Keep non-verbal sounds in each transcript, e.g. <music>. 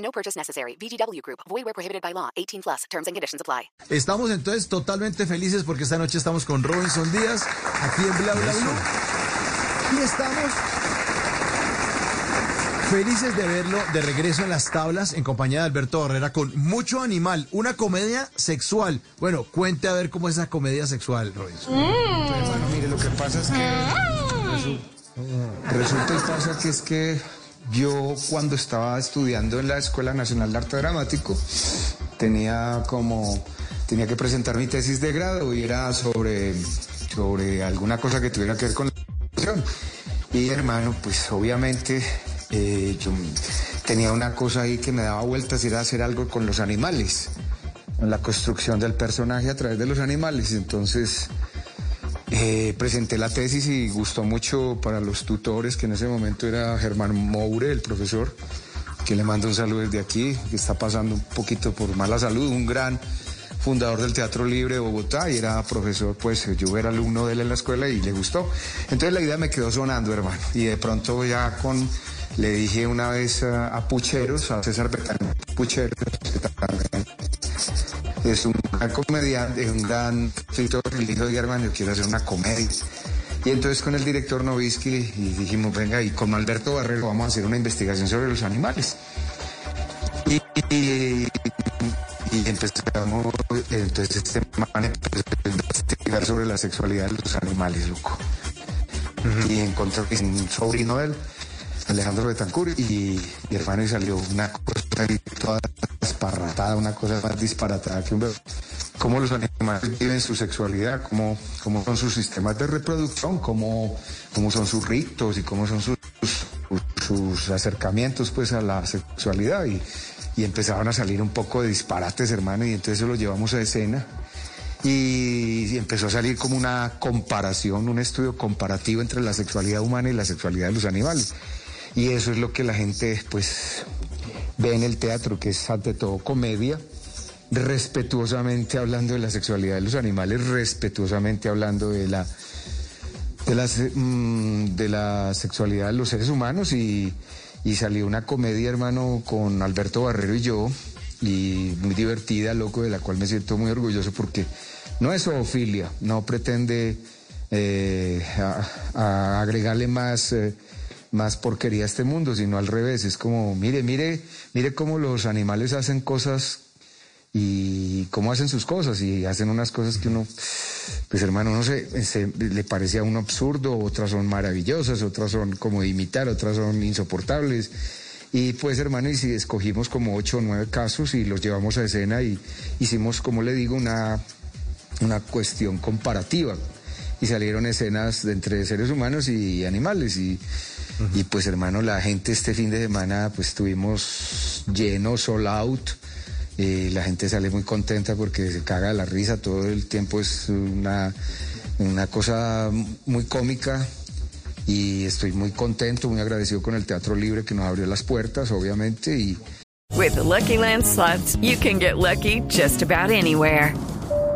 No purchase necessary. VGW Group. Void where prohibited by law. 18 plus. Terms and conditions apply. Estamos entonces totalmente felices porque esta noche estamos con Robinson Díaz aquí en Bla Bla Blue. Y estamos felices de verlo de regreso en las tablas en compañía de Alberto Barrera con Mucho Animal, una comedia sexual. Bueno, cuente a ver cómo es esa comedia sexual, Robinson. Hermano, mire, lo que pasa es que resu- resulta y pasa que es que yo cuando estaba estudiando en la Escuela Nacional de Arte Dramático tenía como tenía que presentar mi tesis de grado y era sobre sobre alguna cosa que tuviera que ver con la educación. Y hermano, pues obviamente eh, yo tenía una cosa ahí que me daba vueltas era hacer algo con los animales, con la construcción del personaje a través de los animales. Entonces eh, presenté la tesis y gustó mucho para los tutores, que en ese momento era Germán Moure, el profesor, que le mando un saludo desde aquí, que está pasando un poquito por mala salud, un gran fundador del Teatro Libre de Bogotá y era profesor, pues yo era alumno de él en la escuela y le gustó. Entonces la idea me quedó sonando, hermano, y de pronto ya con, le dije una vez a, Pucheros, a César Betán Pucheros, es un gran comediante, un gran escritor, y le dijo, "Oiga, hermano, yo quiero hacer una comedia. Y entonces con el director Novisky y dijimos, venga, y con Alberto Barrero vamos a hacer una investigación sobre los animales. Y, y, y empezamos, entonces este man empezó a investigar sobre la sexualidad de los animales, loco. Y encontró un sobrino de él, Alejandro Betancourt, y, y hermano, y salió una cosa toda disparratada, una cosa más disparatada que un bebé. Cómo los animales viven su sexualidad, cómo, cómo son sus sistemas de reproducción, cómo, cómo son sus ritos y cómo son sus, sus, acercamientos pues a la sexualidad. Y, y empezaron a salir un poco de disparates, hermano, y entonces lo llevamos a escena. Y, y empezó a salir como una comparación, un estudio comparativo entre la sexualidad humana y la sexualidad de los animales. Y eso es lo que la gente, pues, ve en el teatro, que es ante todo comedia, respetuosamente hablando de la sexualidad de los animales, respetuosamente hablando de la, de mm, la sexualidad de los seres humanos y, salió una comedia, hermano, con Alberto Barrero y yo, y muy divertida, loco, de la cual me siento muy orgulloso porque no es zoofilia, no pretende eh, agregarle más... eh, más porquería a este mundo, sino al revés. Es como, mire, mire, mire cómo los animales hacen cosas y cómo hacen sus cosas y hacen unas cosas que uno, pues hermano, no sé, se- le parece a uno absurdo, otras son maravillosas, otras son como de imitar, otras son insoportables. Y pues hermano, y si escogimos como ocho o nueve casos y los llevamos a escena y hicimos, como le digo, una, una cuestión comparativa. Y salieron escenas de entre seres humanos y animales. Y, y pues hermano, la gente este fin de semana pues estuvimos llenos, sold out. La gente sale muy contenta porque se caga la risa todo el tiempo. Es una, una cosa muy cómica y estoy muy contento, muy agradecido con el Teatro Libre que nos abrió las puertas, obviamente. Y, With the Lucky Land you can get lucky just about anywhere.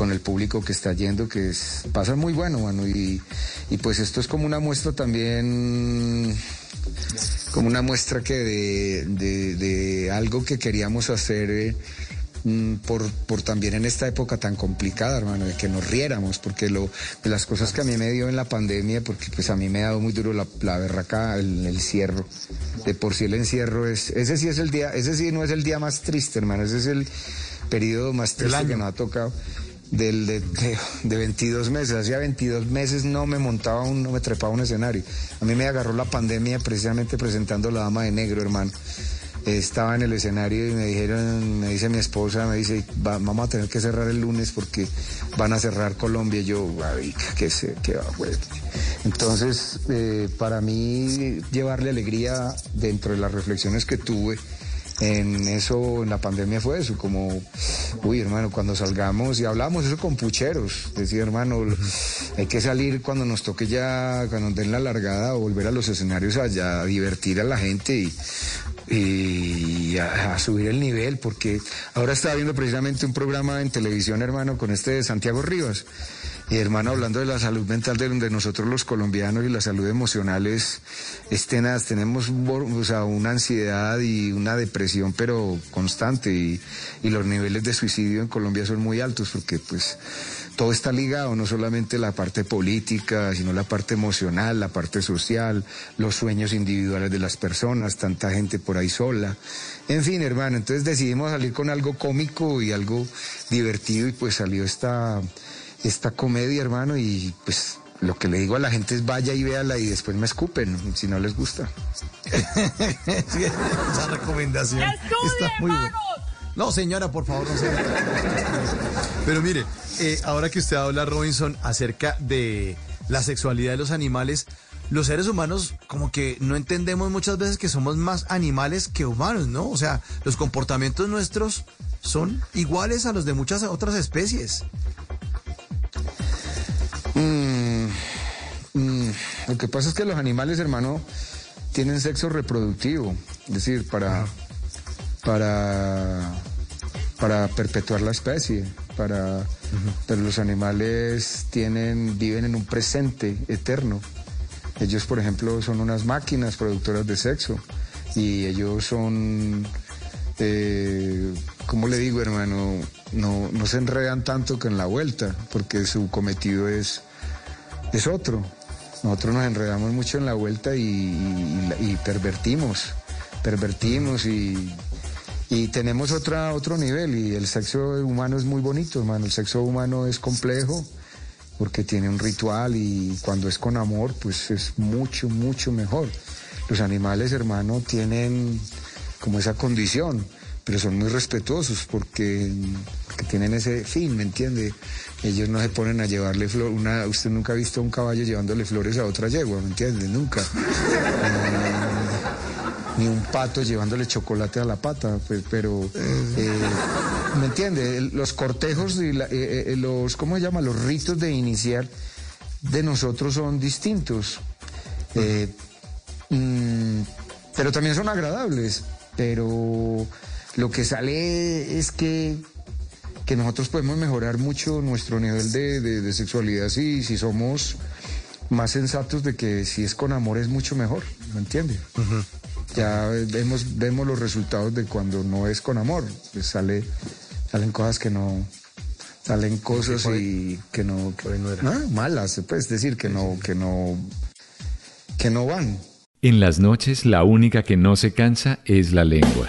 Con el público que está yendo, que es, pasa muy bueno, mano. Y, y pues esto es como una muestra también, como una muestra que de, de- de algo que queríamos hacer eh, mm, por, por también en esta época tan complicada, hermano, de que nos riéramos, porque lo, de las cosas que a mí me dio en la pandemia, porque pues a mí me ha dado muy duro la, la berraca, el, el encierro. De por sí el encierro es, ese sí es el día, ese sí no es el día más triste, hermano, ese es el periodo más triste que nos ha tocado. Del, de, de, de 22 meses, hacía 22 meses no me montaba, un, no me trepaba un escenario. A mí me agarró la pandemia precisamente presentando La Dama de Negro, hermano estaba en el escenario y me dijeron, me dice mi esposa, me dice, vamos a tener que cerrar el lunes porque van a cerrar Colombia. Y yo, qué sé, qué va, güey. Entonces, eh, para mí, llevarle alegría dentro de las reflexiones que tuve en eso, en la pandemia fue eso, como, uy, hermano, cuando salgamos y hablamos eso con pucheros, decía, hermano, hay que salir cuando nos toque ya, cuando den la largada, o volver a los escenarios allá, a divertir a la gente y y a, subir el nivel, porque ahora estaba viendo precisamente un programa en televisión, hermano, con este de Santiago Rivas. Y hermano, hablando de la salud mental de donde nosotros los colombianos y la salud emocional es, tenaz, tenemos o sea, una ansiedad y una depresión pero constante y, y los niveles de suicidio en Colombia son muy altos porque pues todo está ligado, no solamente la parte política, sino la parte emocional, la parte social, los sueños individuales de las personas, tanta gente por ahí sola. En fin, hermano, entonces decidimos salir con algo cómico y algo divertido y pues salió esta, esta comedia, hermano, y pues lo que le digo a la gente es vaya y véala y después me escupen si no les gusta. <laughs> esa recomendación está muy buena. No, señora, por favor, no se Pero mire, eh, ahora que usted habla, Robinson, acerca de la sexualidad de los animales, los seres humanos como que no entendemos muchas veces que somos más animales que humanos, ¿no? O sea, los comportamientos nuestros son iguales a los de muchas otras especies. Que pasa es que los animales, hermano, tienen sexo reproductivo, es decir, para para, para perpetuar la especie, para, pero los animales tienen, viven en un presente eterno. Ellos, por ejemplo, son unas máquinas productoras de sexo y ellos son, eh, ¿cómo le digo, hermano? No, no se enredan tanto que en la vuelta, porque su cometido es, es otro. Nosotros nos enredamos mucho en la vuelta y, pervertimos, pervertimos y tenemos otra, otro nivel y el sexo humano es muy bonito, hermano. El sexo humano es complejo porque tiene un ritual y cuando es con amor, pues es mucho, mucho mejor. Los animales, hermano, tienen como esa condición, pero son muy respetuosos porque, tienen ese fin, ¿me entiende? Ellos no se ponen a llevarle flores. Una, usted nunca ha visto a un caballo llevándole flores a otra yegua, ¿me entiende? Nunca. ni un pato llevándole chocolate a la pata, pues, pero, eh, ¿me entiende? Los cortejos y eh, eh, los, ¿cómo se llama? Los ritos de iniciar de nosotros son distintos. Mm, pero también son agradables. Pero lo que sale es que, que nosotros podemos mejorar mucho nuestro nivel de, sexualidad si, si somos más sensatos de que si es con amor es mucho mejor, ¿me entiende? ya vemos, vemos los resultados de cuando no es con amor. Pues sale, salen cosas que no, salen cosas y que no, que, ah, malas, puede decir que no, que no, que no van. En las noches la única que no se cansa es la lengua.